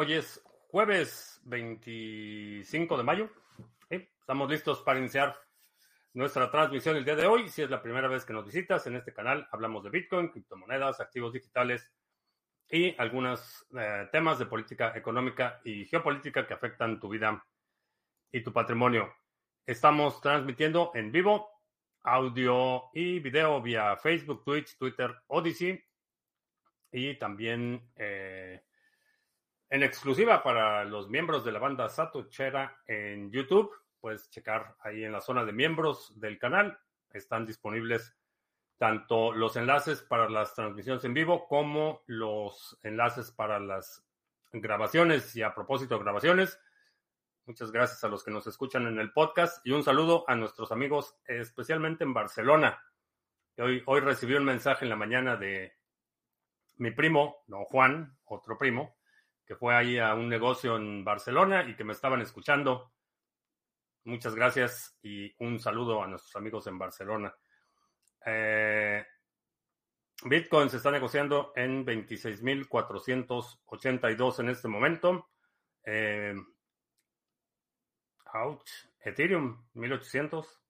Hoy es jueves 25 de mayo. Estamos listos para iniciar nuestra transmisión el día de hoy. Si es la primera vez que nos visitas en este canal, hablamos de Bitcoin, criptomonedas, activos digitales y algunos eh, temas de política económica y geopolítica que afectan tu vida y tu patrimonio. Estamos transmitiendo en vivo audio y video vía Facebook, Twitch, Twitter, Odyssey y también eh, en exclusiva para los miembros de la banda Satochera en YouTube. Puedes checar ahí en la zona de miembros del canal. Están disponibles tanto los enlaces para las transmisiones en vivo como los enlaces para las grabaciones. Y a propósito de grabaciones, muchas gracias a los que nos escuchan en el podcast y un saludo a nuestros amigos, especialmente en Barcelona. Hoy, hoy recibí un mensaje en la mañana de mi primo, don Juan, otro primo, que fue ahí a un negocio en Barcelona y que me estaban escuchando. Muchas gracias y un saludo a nuestros amigos en Barcelona. Eh, Bitcoin se está negociando en 26.482 en este momento. Eh, ouch. Ethereum, 1800.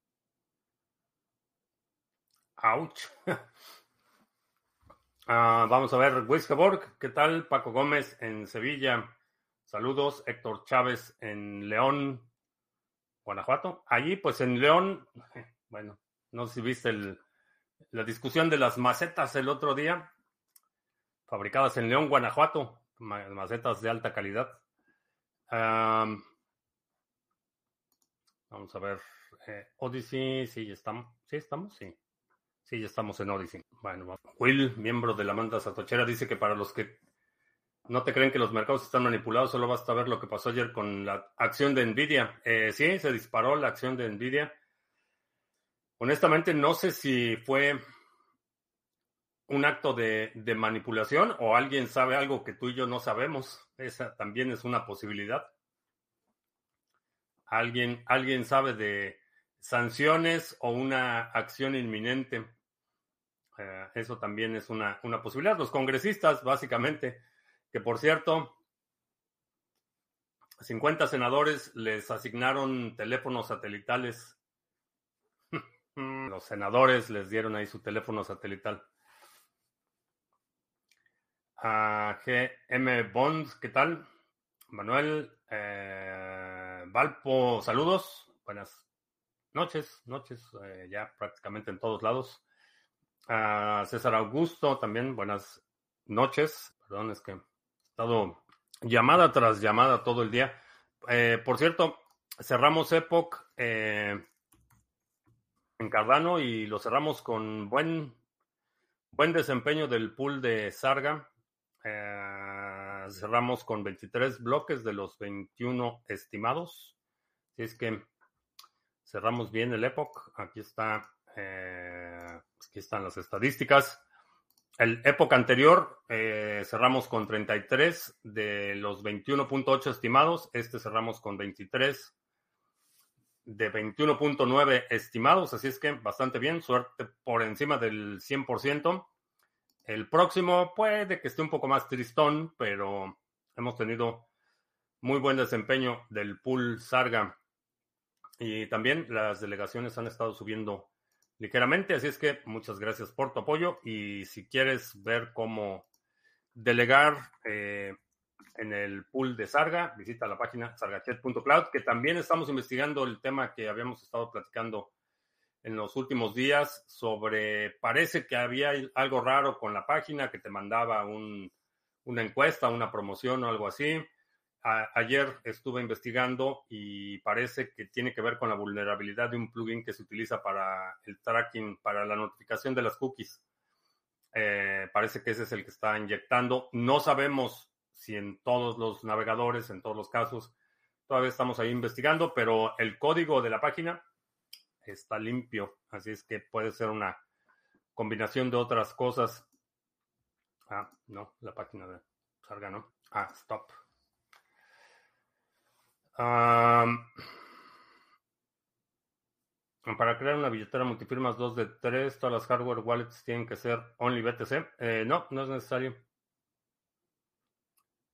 Ouch. Ah, vamos a ver, Wiskeborg, ¿qué tal? Paco Gómez en Sevilla. Saludos, Héctor Chávez en León, Guanajuato. Allí, pues en León, bueno, no sé si viste la discusión de las macetas el otro día, fabricadas en León, Guanajuato, macetas de alta calidad. vamos a ver, eh, Odyssey, sí, estamos, sí, estamos, sí. Sí, ya estamos en Odyssey. Bueno, Will, miembro de la manda satochera, dice que para los que no te creen que los mercados están manipulados, solo basta ver lo que pasó ayer con la acción de Nvidia. Eh, sí, se disparó la acción de Nvidia. Honestamente, no sé si fue un acto de, de, manipulación o alguien sabe algo que tú y yo no sabemos. Esa también es una posibilidad. Alguien, alguien sabe de sanciones o una acción inminente. Eh, eso también es una, una posibilidad. Los congresistas, básicamente, que por cierto, 50 senadores les asignaron teléfonos satelitales. Los senadores les dieron ahí su teléfono satelital. A GM Bonds, ¿qué tal? Manuel eh, Valpo, saludos. Buenas noches, noches, eh, ya prácticamente en todos lados. A César Augusto también, buenas noches. Perdón, es que he estado llamada tras llamada todo el día. Eh, por cierto, cerramos Epoch eh, en Cardano y lo cerramos con buen, buen desempeño del pool de Sarga. Eh, cerramos con 23 bloques de los 21 estimados. Así es que cerramos bien el Epoch. Aquí está aquí están las estadísticas. El época anterior eh, cerramos con 33 de los 21.8 estimados. Este cerramos con 23 de 21.9 estimados. Así es que bastante bien. Suerte por encima del 100%. El próximo puede que esté un poco más tristón, pero hemos tenido muy buen desempeño del pool Sarga. Y también las delegaciones han estado subiendo ligeramente. Así es que muchas gracias por tu apoyo y si quieres ver cómo delegar eh, en el pool de Sarga, visita la página sargachet.cloud, que también estamos investigando el tema que habíamos estado platicando en los últimos días sobre, parece que había algo raro con la página que te mandaba una encuesta, una promoción o algo así ayer estuve investigando y parece que tiene que ver con la vulnerabilidad de un plugin que se utiliza para el tracking, para la notificación de las cookies. Eh, parece que ese es el que está inyectando. No sabemos si en todos los navegadores, en todos los casos, todavía estamos ahí investigando, pero el código de la página está limpio, así es que puede ser una combinación de otras cosas. Ah, no, la página de Sarga, ¿no? Ah, stop para crear una billetera multifirmas 2 de 3, todas las hardware wallets tienen que ser only BTC. Eh, no, no es necesario.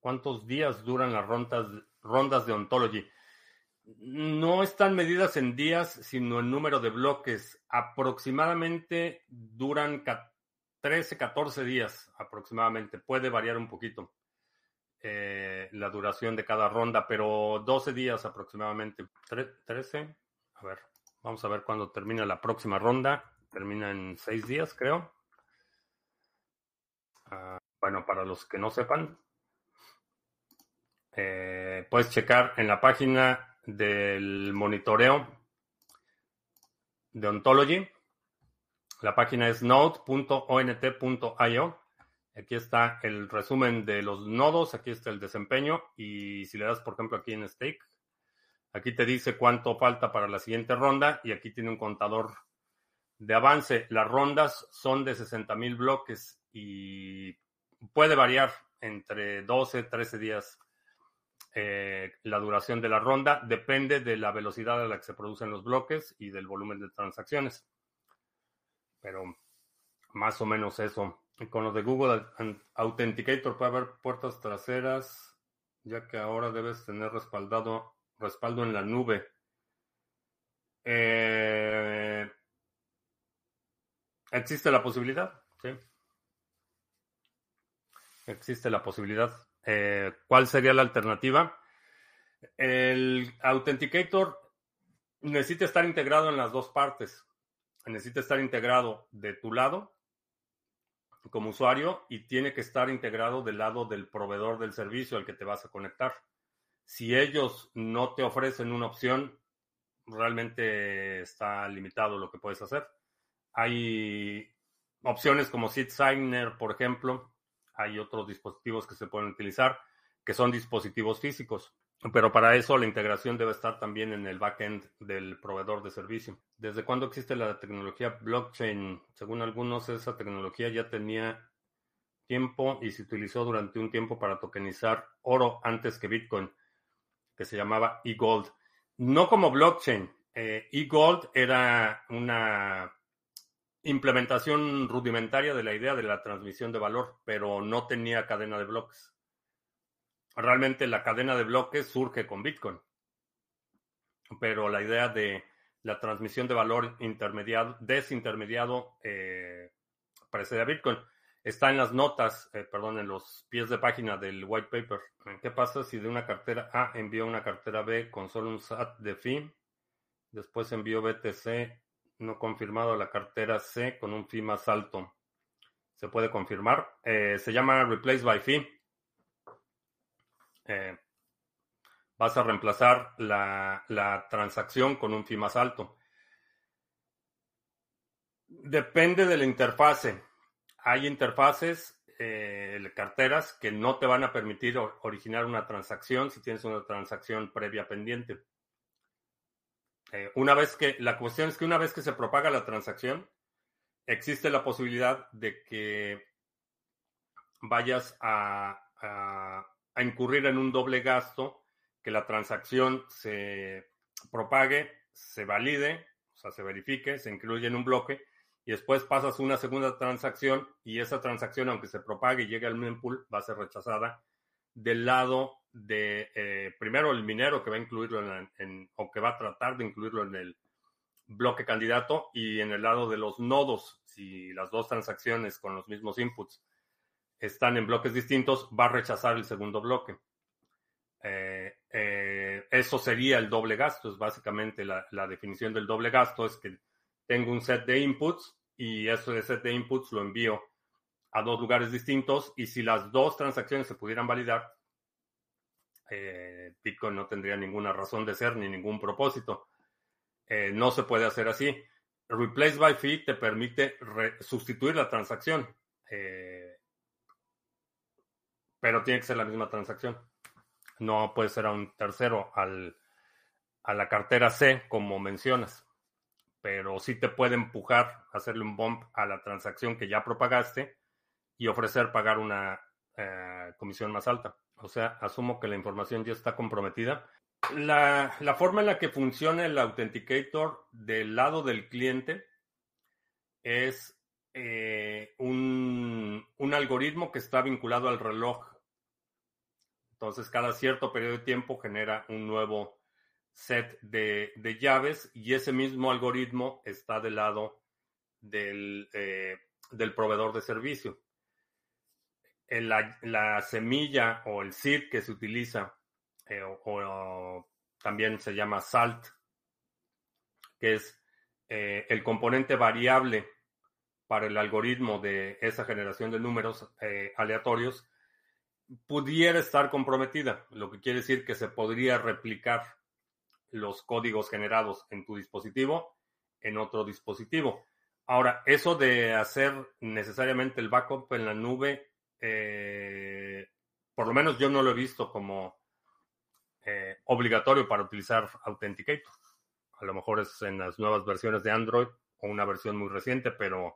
¿Cuántos días duran las rondas, rondas de Ontology? No están medidas en días, sino en número de bloques. Aproximadamente duran 13, 14 días aproximadamente. Puede variar un poquito eh, la duración de cada ronda, pero 12 días aproximadamente. 13. A ver, vamos a ver cuándo termina la próxima ronda. Termina en 6 días, creo. Uh, bueno, para los que no sepan, eh, puedes checar en la página del monitoreo de Ontology. La página es node.ont.io. Aquí está el resumen de los nodos, aquí está el desempeño y si le das, por ejemplo, aquí en Stake, aquí te dice cuánto falta para la siguiente ronda y aquí tiene un contador de avance. Las rondas son de 60.000 bloques y puede variar entre 12, 13 días eh, la duración de la ronda depende de la velocidad a la que se producen los bloques y del volumen de transacciones. Pero más o menos eso. Con lo de Google Authenticator puede haber puertas traseras, ya que ahora debes tener respaldado, respaldo en la nube. Eh, existe la posibilidad, sí. Existe la posibilidad. Eh, ¿Cuál sería la alternativa? El Authenticator necesita estar integrado en las dos partes. Necesita estar integrado de tu lado como usuario y tiene que estar integrado del lado del proveedor del servicio al que te vas a conectar. Si ellos no te ofrecen una opción, realmente está limitado lo que puedes hacer. Hay opciones como SeedSigner, por ejemplo, hay otros dispositivos que se pueden utilizar que son dispositivos físicos. Pero para eso la integración debe estar también en el backend del proveedor de servicio. ¿Desde cuándo existe la tecnología blockchain? Según algunos, esa tecnología ya tenía tiempo y se utilizó durante un tiempo para tokenizar oro antes que Bitcoin, que se llamaba eGold. No como blockchain. Eh, eGold era una implementación rudimentaria de la idea de la transmisión de valor, pero no tenía cadena de bloques. Realmente la cadena de bloques surge con Bitcoin, pero la idea de la transmisión de valor intermediado, desintermediado eh, precede a Bitcoin. Está en las notas, eh, perdón, en los pies de página del white paper. ¿Qué pasa si de una cartera A envío una cartera B con solo un SAT de fee? Después envío BTC no confirmado la cartera C con un fee más alto. Se puede confirmar. Eh, se llama Replace by Fee. Eh, vas a reemplazar la, transacción con un fee más alto. Depende de la interfase. Hay interfaces, eh, carteras, que no te van a permitir originar una transacción si tienes una transacción previa pendiente. Eh, una vez que, la cuestión es que una vez que se propaga la transacción, existe la posibilidad de que vayas a, incurrir en un doble gasto, que la transacción se propague, se valide, o sea, se verifique, se incluye en un bloque, y después pasas una segunda transacción y esa transacción, aunque se propague y llegue al mempool, va a ser rechazada del lado de, eh, primero, el minero que va a incluirlo en, o que va a tratar de incluirlo en el bloque candidato y en el lado de los nodos, si las dos transacciones con los mismos inputs están en bloques distintos, va a rechazar el segundo bloque. Eh, eh, eso sería el doble gasto, es básicamente la, definición del doble gasto, es que tengo un set de inputs y ese set de inputs lo envío a dos lugares distintos y si las dos transacciones se pudieran validar, eh, Bitcoin no tendría ninguna razón de ser ni ningún propósito. Eh, no se puede hacer así. Replace by fee te permite sustituir la transacción, pero tiene que ser la misma transacción. No puede ser a un tercero al, a la cartera C, como mencionas, pero sí te puede empujar, hacerle un bump a la transacción que ya propagaste y ofrecer pagar una eh, comisión más alta. O sea, asumo que la información ya está comprometida. La, forma en la que funciona el Authenticator del lado del cliente es eh, un, un, algoritmo que está vinculado al reloj Entonces, cada cierto periodo de tiempo genera un nuevo set de, llaves y ese mismo algoritmo está del lado del, eh, del proveedor de servicio. La, la, semilla o el seed que se utiliza, eh, o, también se llama SALT, que es eh, el componente variable para el algoritmo de esa generación de números aleatorios, pudiera estar comprometida, lo que quiere decir que se podría replicar los códigos generados en tu dispositivo en otro dispositivo. Ahora, eso de hacer necesariamente el backup en la nube, eh, por lo menos yo no lo he visto como eh, obligatorio para utilizar Authenticator. A lo mejor es en las nuevas versiones de Android o una versión muy reciente, pero,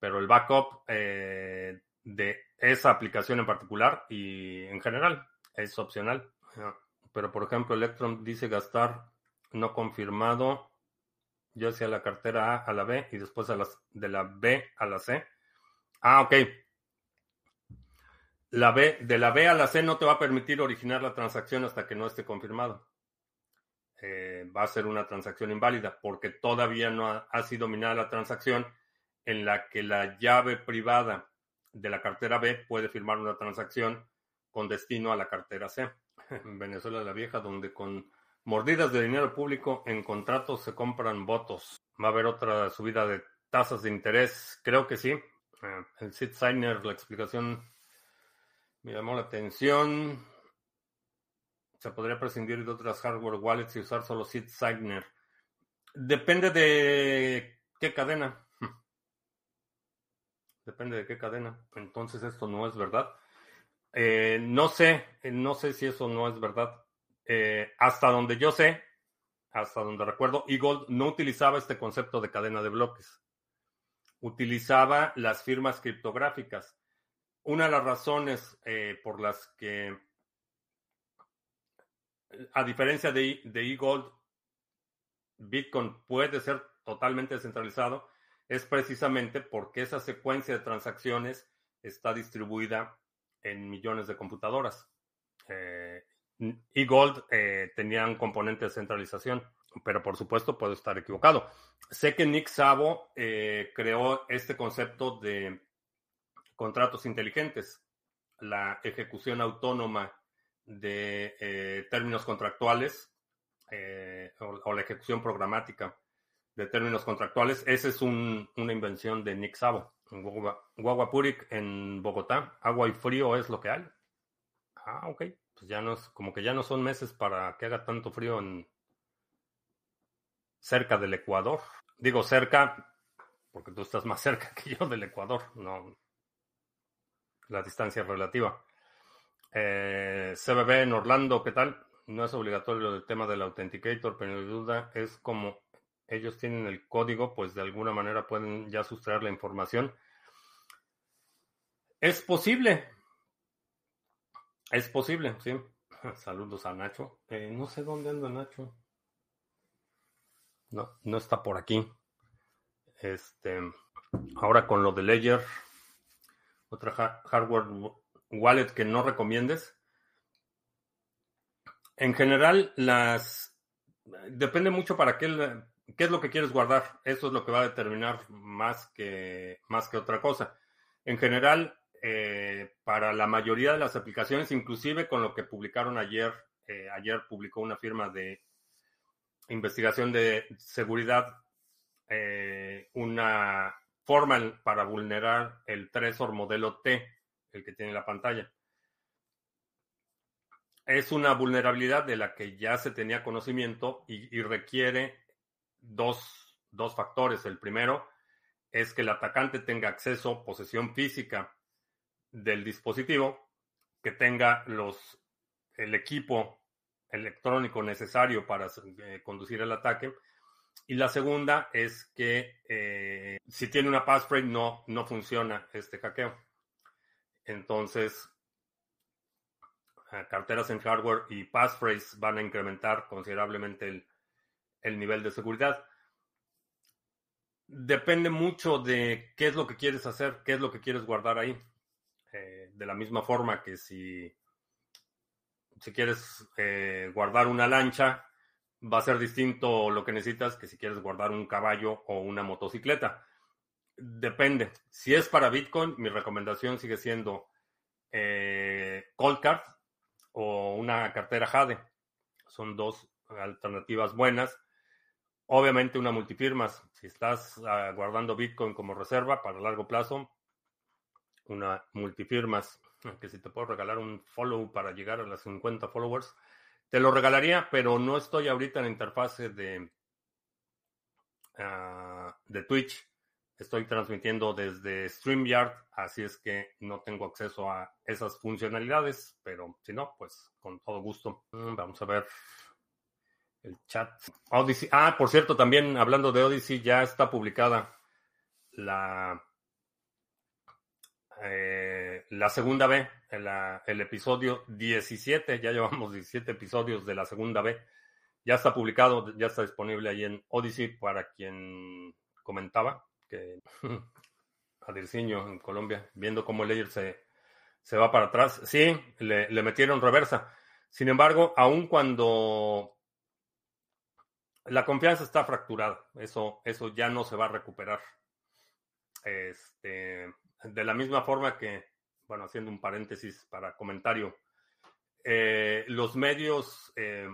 pero el backup eh, de esa aplicación en particular y en general es opcional. Pero por ejemplo, Electron dice gastar no confirmado. Yo hacía la cartera A a la B y después a las, de la B a la C. Ah, ok. La B, de la B a la C no te va a permitir originar la transacción hasta que no esté confirmado. Eh, va a ser una transacción inválida porque todavía no ha, ha sido minada la transacción en la que la llave privada de la cartera B puede firmar una transacción con destino a la cartera C. En Venezuela la vieja, donde con mordidas de dinero público en contratos se compran votos. Va a haber otra subida de tasas de interés. Creo que sí. Eh, el Sid Signer, la explicación me llamó la atención. Se podría prescindir de otras hardware wallets y usar solo Sid Signer. Depende de qué cadena. Depende de qué cadena. Entonces esto no es verdad. Eh, no sé, eh, no sé si eso no es verdad. Eh, hasta donde yo sé, hasta donde recuerdo, Eagle no utilizaba este concepto de cadena de bloques. Utilizaba las firmas criptográficas. Una de las razones por las que, a diferencia de, de eGold, Bitcoin puede ser totalmente descentralizado es precisamente porque esa secuencia de transacciones está distribuida en millones de computadoras. Eh, y Gold eh, tenía un componente de centralización, pero por supuesto puedo estar equivocado. Sé que Nick Szabo eh, creó este concepto de contratos inteligentes, la ejecución autónoma de términos contractuales o, la ejecución programática de términos contractuales. Esa es una invención de Nick Sabo. Guaguapurik en Bogotá, agua y frío es lo que hay. Ah, ok. Pues ya no es, como que ya no son meses para que haga tanto frío en cerca del Ecuador. Digo cerca, porque tú estás más cerca que yo del Ecuador, no la distancia relativa. Eh, CBB en Orlando, ¿qué tal? No es obligatorio el tema del Authenticator, pero mi duda es como ellos tienen el código, pues de alguna manera pueden ya sustraer la información. Es posible. Es posible, sí. Saludos a Nacho. Eh, no sé dónde anda Nacho. No, no está por aquí. Este, ahora con lo de Ledger, otra hardware wallet que no recomiendes. En general, las depende mucho para qué ¿Qué es lo que quieres guardar? Eso es lo que va a determinar más que, más que otra cosa. En general, eh, para la mayoría de las aplicaciones, inclusive con lo que publicaron ayer, eh, ayer publicó una firma de investigación de seguridad eh, una forma para vulnerar el Tresor modelo T, el que tiene la pantalla. Es una vulnerabilidad de la que ya se tenía conocimiento y requiere dos, dos factores. El primero es que el atacante tenga acceso, posesión física del dispositivo, que tenga los, el equipo electrónico necesario para eh, conducir el ataque. Y la segunda es que eh, si tiene una passphrase no, no funciona este hackeo. Entonces, eh, carteras en hardware y passphrase van a incrementar considerablemente el, el nivel de seguridad. Depende mucho de qué es lo que quieres hacer, qué es lo que quieres guardar ahí. Eh, de la misma forma que si si quieres eh, guardar una lancha, va a ser distinto lo que necesitas que si quieres guardar un caballo o una motocicleta. Depende. Si es para Bitcoin, mi recomendación sigue siendo eh, Cold Card o una cartera Jade. Son dos alternativas buenas. Obviamente una multifirmas. Si estás uh, guardando Bitcoin como reserva para largo plazo, una multifirmas, que si te puedo regalar un follow para llegar a las 50 followers, te lo regalaría, pero no estoy ahorita en la interfase de, uh, de Twitch. Estoy transmitiendo desde StreamYard, así es que no tengo acceso a esas funcionalidades, pero si no, pues con todo gusto. Mm, vamos a ver el chat. Odyssey. Ah, por cierto, también hablando de Odyssey, ya está publicada la, eh, la segunda B, el, episodio 17. Ya llevamos 17 episodios de la segunda B. Ya está publicado, ya está disponible ahí en Odyssey para quien comentaba que a Dirciño en Colombia, viendo cómo el Ledger se, se va para atrás. Sí, le, le metieron reversa. Sin embargo, aun cuando la confianza está fracturada, eso, eso ya no se va a recuperar. Este, de la misma forma que, bueno, haciendo un paréntesis para comentario, eh, los medios, eh,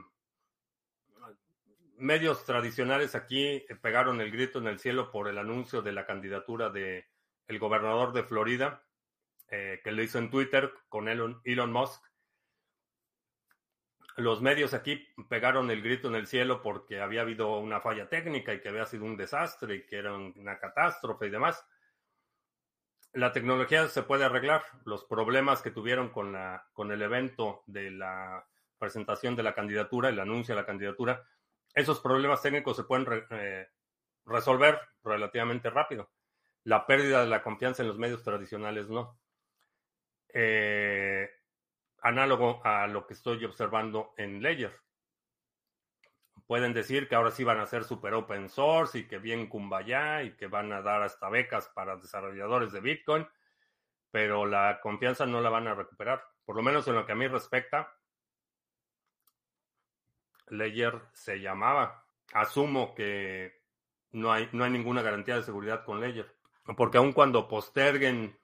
medios tradicionales aquí pegaron el grito en el cielo por el anuncio de la candidatura de el gobernador de Florida, eh, que lo hizo en Twitter con Elon, Elon Musk los medios aquí pegaron el grito en el cielo porque había habido una falla técnica y que había sido un desastre y que era una catástrofe y demás. La tecnología se puede arreglar. Los problemas que tuvieron con, la, con el evento de la presentación de la candidatura, el anuncio de la candidatura, esos problemas técnicos se pueden eh, resolver relativamente rápido. La pérdida de la confianza en los medios tradicionales no. Eh, análogo a lo que estoy observando en Ledger. Pueden decir que ahora sí van a ser super open source y que bien Kumbaya y que van a dar hasta becas para desarrolladores de Bitcoin, pero la confianza no la van a recuperar. Por lo menos en lo que a mí respecta, Ledger se llamaba. Asumo que no hay, no hay ninguna garantía de seguridad con Ledger, porque aun cuando posterguen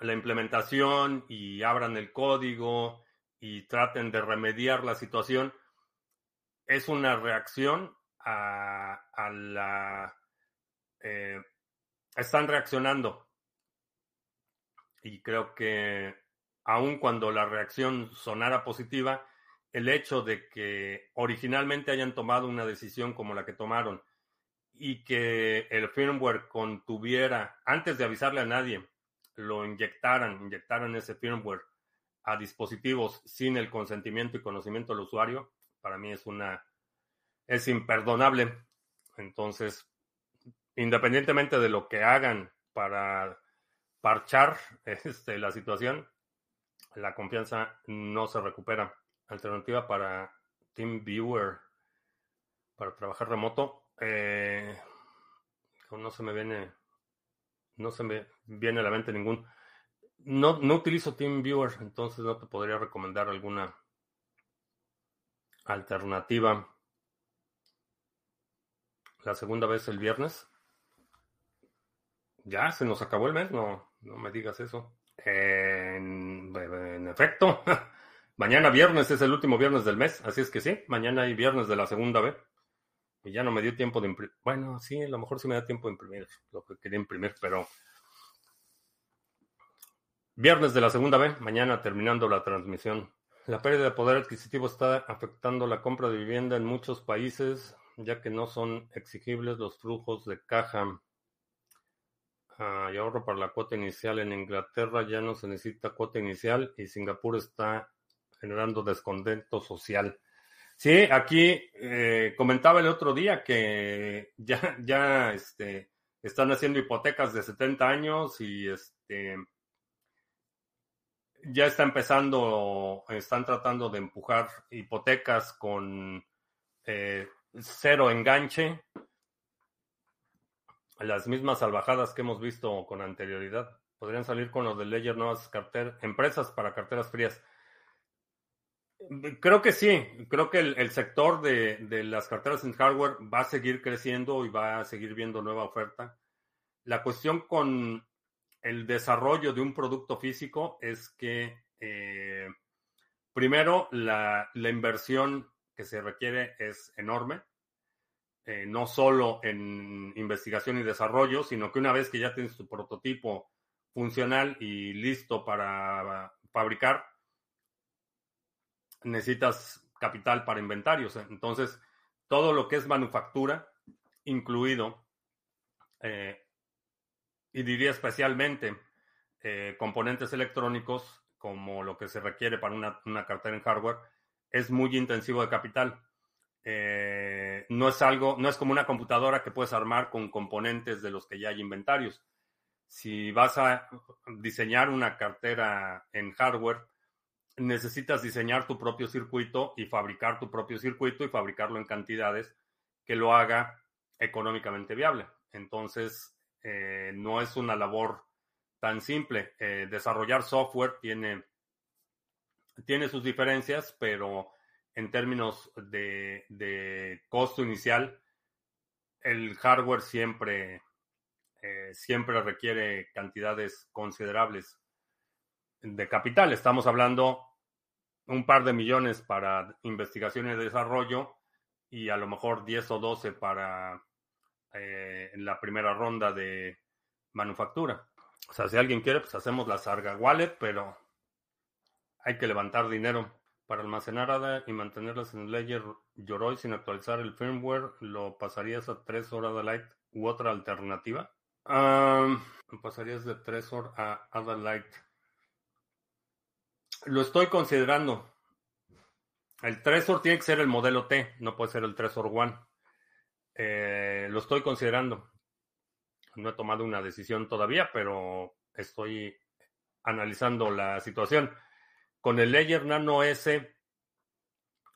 la implementación y abran el código y traten de remediar la situación, es una reacción a, la... Eh, están reaccionando. Y creo que aun cuando la reacción sonara positiva, el hecho de que originalmente hayan tomado una decisión como la que tomaron y que el firmware contuviera, antes de avisarle a nadie, lo inyectaran, inyectaran ese firmware a dispositivos sin el consentimiento y conocimiento del usuario, para mí es una, es imperdonable. Entonces, independientemente de lo que hagan para parchar este, la situación, la confianza no se recupera. Alternativa para TeamViewer, para trabajar remoto, eh, no se me viene no se me viene a la mente ningún. No, no utilizo TeamViewer, entonces no te podría recomendar alguna alternativa. La segunda vez el viernes. Ya, se nos acabó el mes, no, no me digas eso. En, efecto, mañana viernes es el último viernes del mes, así es que sí, mañana hay viernes de la segunda vez. Y ya no me dio tiempo de imprimir. Bueno, sí, a lo mejor sí me da tiempo de imprimir lo que quería imprimir, pero. Viernes de la segunda vez, mañana terminando la transmisión. La pérdida de poder adquisitivo está afectando la compra de vivienda en muchos países, ya que no son exigibles los flujos de caja. Ah, y ahorro para la cuota inicial. En Inglaterra ya no se necesita cuota inicial y Singapur está generando descontento social. Sí, aquí eh, comentaba el otro día que ya, ya este, están haciendo hipotecas de 70 años y este, ya está empezando, están tratando de empujar hipotecas con eh, cero enganche, las mismas salvajadas que hemos visto con anterioridad. Podrían salir con los de Ledger nuevas carteras, empresas para carteras frías. Creo que sí, creo que el, sector de, de, las carteras en hardware va a seguir creciendo y va a seguir viendo nueva oferta. La cuestión con el desarrollo de un producto físico es que, eh, primero, la, la, inversión que se requiere es enorme, eh, no solo en investigación y desarrollo, sino que una vez que ya tienes tu prototipo funcional y listo para fabricar, necesitas capital para inventarios. Entonces, todo lo que es manufactura, incluido, eh, y diría especialmente eh, componentes electrónicos, como lo que se requiere para una, cartera en hardware, es muy intensivo de capital. Eh, no es algo, no es como una computadora que puedes armar con componentes de los que ya hay inventarios. Si vas a diseñar una cartera en hardware, necesitas diseñar tu propio circuito y fabricar tu propio circuito y fabricarlo en cantidades que lo haga económicamente viable. Entonces, eh, no es una labor tan simple. Eh, desarrollar software tiene, tiene sus diferencias, pero en términos de, costo inicial, el hardware siempre, eh, siempre requiere cantidades considerables de capital. Estamos hablando un par de millones para investigación y desarrollo y a lo mejor 10 o 12 para eh, la primera ronda de manufactura. O sea, si alguien quiere, pues hacemos la Sarga Wallet, pero hay que levantar dinero para almacenar ADA y mantenerlas en el layer Yoroi sin actualizar el firmware. ¿Lo pasarías a 3 horas de Light u otra alternativa? pasarías de 3 horas a ADA Light. Lo estoy considerando. El Tresor tiene que ser el modelo T, no puede ser el Tresor One. Eh, lo estoy considerando. No he tomado una decisión todavía, pero estoy analizando la situación. Con el Ledger Nano S,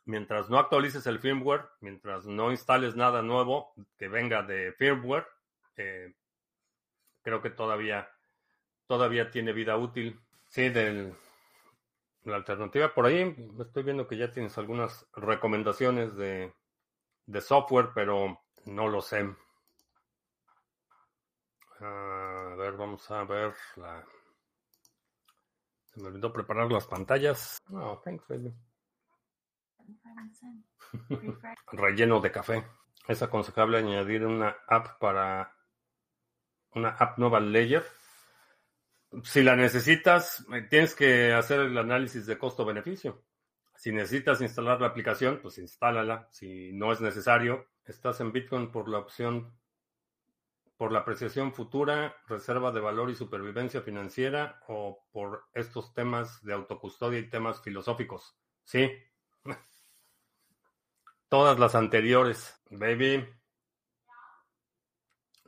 mientras no actualices el firmware, mientras no instales nada nuevo que venga de firmware, eh, creo que todavía, todavía tiene vida útil. Sí, del, la alternativa. Por ahí estoy viendo que ya tienes algunas recomendaciones de, software, pero no lo sé. A ver, vamos a ver la... Se me olvidó preparar las pantallas. No, thanks, baby. Relleno de café. Es aconsejable añadir una app para una app nueva layer si la necesitas, eh, tienes que hacer el análisis de costo-beneficio. Si necesitas instalar la aplicación, pues instálala. Si no es necesario, estás en Bitcoin por la opción, por la apreciación futura, reserva de valor y supervivencia financiera o por estos temas de autocustodia y temas filosóficos. Sí. Todas las anteriores. Baby.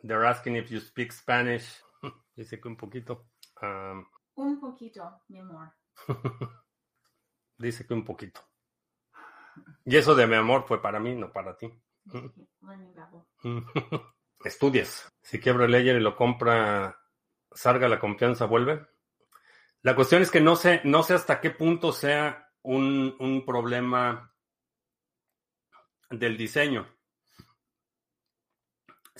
They're asking if you speak Spanish. Dice que un poquito un poquito, mi amor. Dice que un poquito. Y eso de mi amor fue para mí, no para ti. Estudias. Si quiebra el ledger y lo compra, salga la confianza, vuelve. La cuestión es que no sé, no sé hasta qué punto sea un, un problema del diseño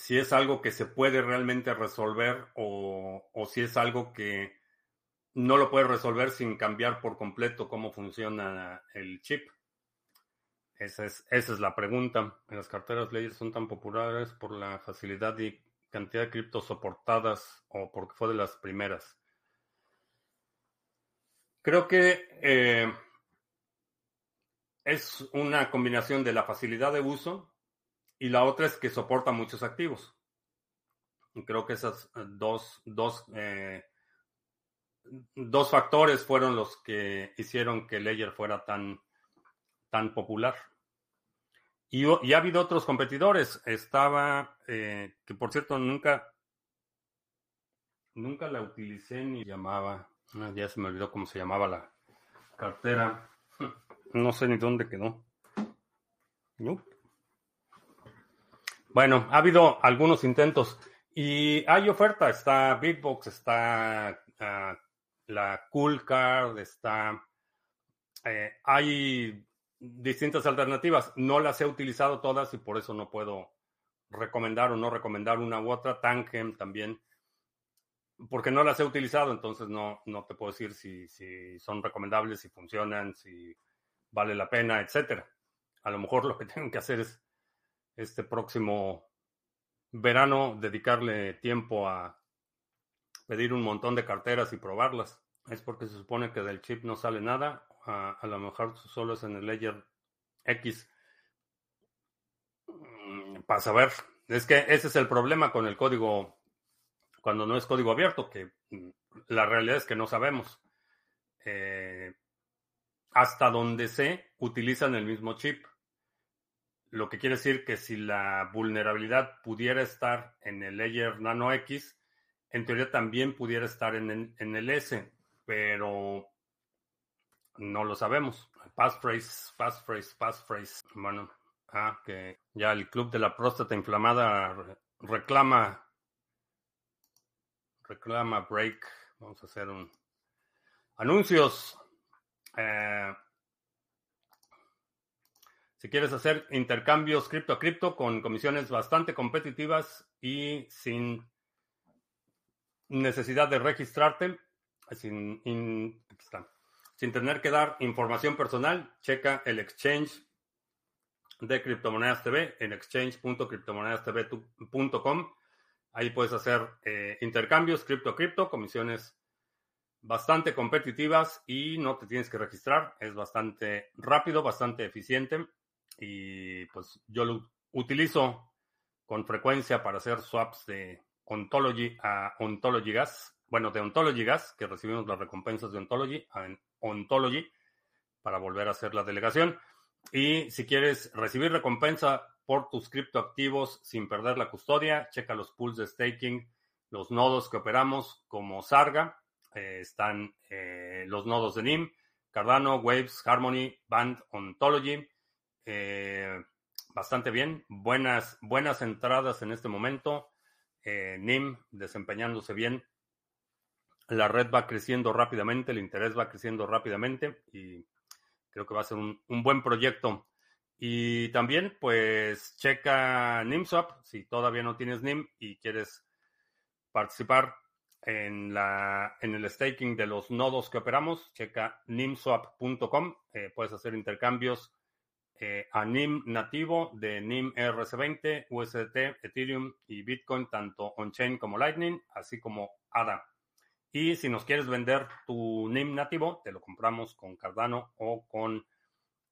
si es algo que se puede realmente resolver o, si es algo que no lo puede resolver sin cambiar por completo cómo funciona el chip. Esa es, esa es la pregunta. Las carteras leyes son tan populares por la facilidad y cantidad de criptos soportadas o porque fue de las primeras. Creo que eh, es una combinación de la facilidad de uso y la otra es que soporta muchos activos. Creo que esos eh, dos, dos, eh, dos factores fueron los que hicieron que Ledger fuera tan, tan popular. Y, y, ha habido otros competidores. Estaba, eh, que por cierto nunca, nunca la utilicé ni llamaba. Ah, ya se me olvidó cómo se llamaba la cartera. No sé ni dónde quedó. Bueno, ha habido algunos intentos y hay oferta. Está Bitbox, está ah, la Cool Card, está Eh, hay distintas alternativas. No las he utilizado todas y por eso no puedo recomendar o no recomendar una u otra. Tangem también, porque no las he utilizado, entonces no, no te puedo decir si, si son recomendables, si funcionan, si vale la pena, etcétera. A lo mejor lo que tengo que hacer es este próximo verano dedicarle tiempo a pedir un montón de carteras y probarlas. Es porque se supone que del chip no sale nada. A, lo mejor solo es en el layer X. Mm, para saber. Es que ese es el problema con el código cuando no es código abierto, que mm, la realidad es que no sabemos. Eh, hasta donde se utilizan el mismo chip. Lo que quiere decir que si la vulnerabilidad pudiera estar en el layer nano X, en teoría también pudiera estar en en el S, pero no lo sabemos. Passphrase, passphrase, passphrase. Bueno, ah, que ya el club de la próstata inflamada reclama, reclama break. Vamos a hacer un anuncios. Eh, si quieres hacer intercambios cripto a cripto con comisiones bastante competitivas y sin necesidad de registrarte, sin, tener que dar información personal, checa el exchange de Criptomonedas TV en exchange.criptomonedastv.com. Ahí puedes hacer eh, intercambios cripto a cripto, comisiones bastante competitivas y no te tienes que registrar. Es bastante rápido, bastante eficiente y pues yo lo utilizo con frecuencia para hacer swaps de Ontology a Ontology Gas. Bueno, de Ontology Gas, que recibimos las recompensas de Ontology, a Ontology, para volver a hacer la delegación. Y si quieres recibir recompensa por tus criptoactivos sin perder la custodia, checa los pools de staking, los nodos que operamos como Sarga. Eh, están eh, los nodos de NIM, Cardano, Waves, Harmony, Band, Ontology. Eh, bastante bien. Buenas, buenas entradas en este momento. Eh, NIM desempeñándose bien. La red va creciendo rápidamente, el interés va creciendo rápidamente y creo que va a ser un, buen proyecto. Y también, pues, checa NIMSwap. Si todavía no tienes NIM y quieres participar en, la, en el staking de los nodos que operamos, checa nimswap.com. Eh, puedes hacer intercambios eh, a NIM nativo de NIM RC20, USDT, Ethereum y Bitcoin, tanto on-chain como Lightning, así como ADA. Y si nos quieres vender tu NIM nativo, te lo compramos con Cardano o con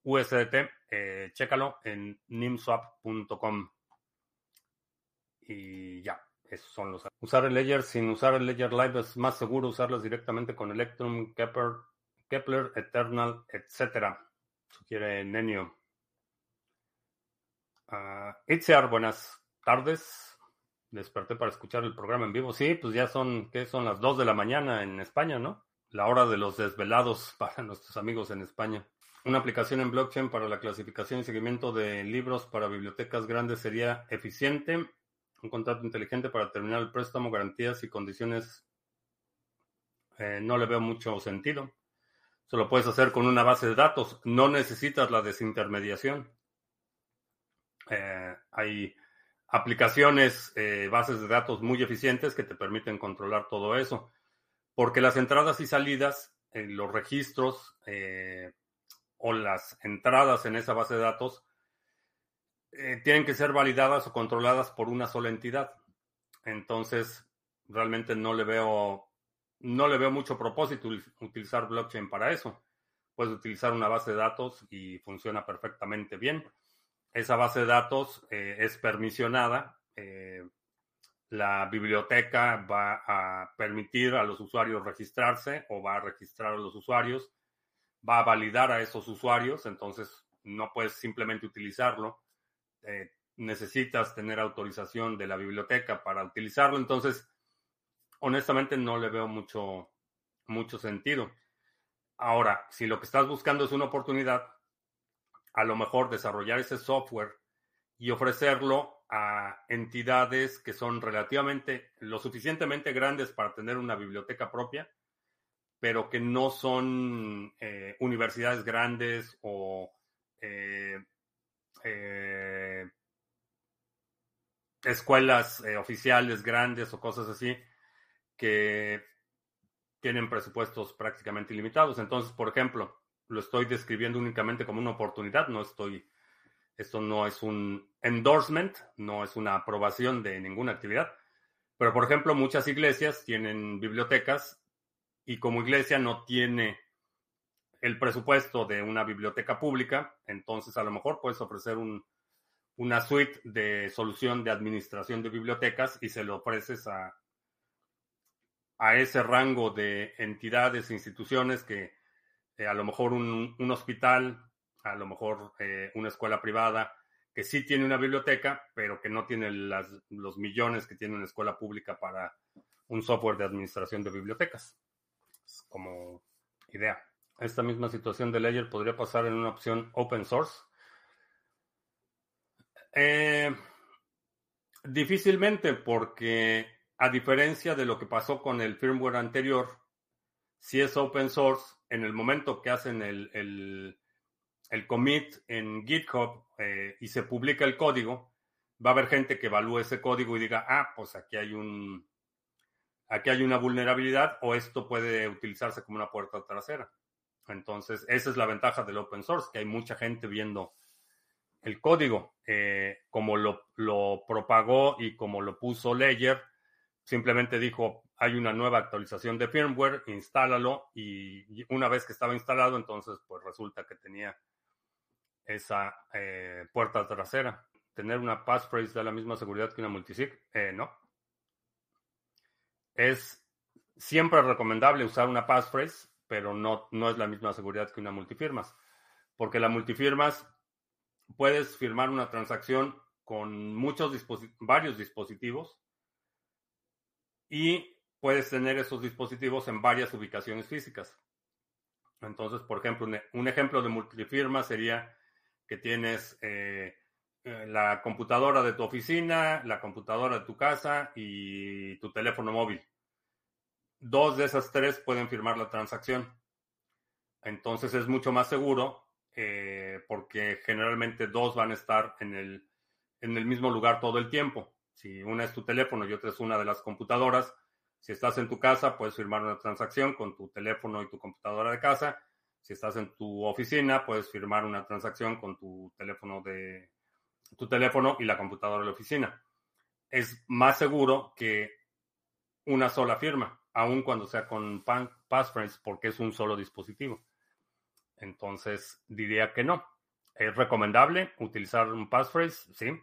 USDT. Eh, chécalo en nimswap.com. Y ya, esos son los. Usar el Ledger sin usar el Ledger Live es más seguro usarlos directamente con Electrum, Kepler, Kepler Eternal, etc. Sugiere Nenio. Uh, Itziar, buenas tardes. Desperté para escuchar el programa en vivo. Sí, pues ya son, ¿qué son las 2 de la mañana en España, no? La hora de los desvelados para nuestros amigos en España. Una aplicación en blockchain para la clasificación y seguimiento de libros para bibliotecas grandes sería eficiente. Un contrato inteligente para terminar el préstamo, garantías y condiciones. Eh, no le veo mucho sentido. Eso lo puedes hacer con una base de datos. No necesitas la desintermediación. Eh, hay aplicaciones, eh, bases de datos muy eficientes que te permiten controlar todo eso. Porque las entradas y salidas, en los registros eh, o las entradas en esa base de datos tienen que ser validadas o controladas por una sola entidad. Entonces, realmente no le veo, no le veo mucho propósito utilizar blockchain para eso. Puedes utilizar una base de datos y funciona perfectamente bien esa base de datos eh, es permisionada. Eh, la biblioteca va a permitir a los usuarios registrarse o va a registrar a los usuarios, va a validar a esos usuarios, entonces no puedes simplemente utilizarlo. Eh, necesitas tener autorización de la biblioteca para utilizarlo, entonces honestamente no le veo mucho, mucho sentido. Ahora, si lo que estás buscando es una oportunidad, a lo mejor desarrollar ese software y ofrecerlo a entidades que son relativamente lo suficientemente grandes para tener una biblioteca propia, pero que no son eh, universidades grandes o eh, eh, escuelas oficiales grandes o cosas así que tienen presupuestos prácticamente ilimitados. Entonces, por ejemplo, lo estoy describiendo únicamente como una oportunidad, no estoy, esto no es un endorsement, no es una aprobación de ninguna actividad, pero por ejemplo, muchas iglesias tienen bibliotecas y como iglesia no tiene el presupuesto de una biblioteca pública, entonces a lo mejor puedes ofrecer un, una suite de solución de administración de bibliotecas y se lo ofreces a, a ese rango de entidades, instituciones que eh, a lo mejor un, hospital, a lo mejor eh, una escuela privada, que sí tiene una biblioteca, pero que no tiene los millones que tiene una escuela pública para un software de administración de bibliotecas. como idea. Esta misma situación de Ledger podría pasar en una opción open source. Eh, difícilmente, porque a diferencia de lo que pasó con el firmware anterior, si es open source, en el momento que hacen el, el, commit en GitHub eh, y se publica el código, va a haber gente que evalúe ese código y diga, ah, pues aquí hay un aquí hay una vulnerabilidad o esto puede utilizarse como una puerta trasera. Entonces, esa es la ventaja del open source, que hay mucha gente viendo el código, eh, como lo, lo propagó y como lo puso Ledger Simplemente dijo, hay una nueva actualización de firmware, instálalo y una vez que estaba instalado, entonces pues resulta que tenía esa eh, puerta trasera. Tener una passphrase da la misma seguridad que una multisig, eh, no. Es siempre recomendable usar una passphrase, pero no, no es la misma seguridad que una multifirmas, porque la multifirmas puedes firmar una transacción con muchos varios dispositivos y puedes tener esos dispositivos en varias ubicaciones físicas. Entonces, por ejemplo, un, ejemplo de multifirma sería que tienes eh, eh, la computadora de tu oficina, la computadora de tu casa y tu teléfono móvil. Dos de esas tres pueden firmar la transacción. Entonces es mucho más seguro eh, porque generalmente dos van a estar en el, en el mismo lugar todo el tiempo. Si una es tu teléfono y otra es una de las computadoras, si estás en tu casa, puedes firmar una transacción con tu teléfono y tu computadora de casa. Si estás en tu oficina, puedes firmar una transacción con tu teléfono de tu teléfono y la computadora de la oficina. Es más seguro que una sola firma, aun cuando sea con passphrase, porque es un solo dispositivo. Entonces, diría que no. ¿Es recomendable utilizar un passphrase? Sí.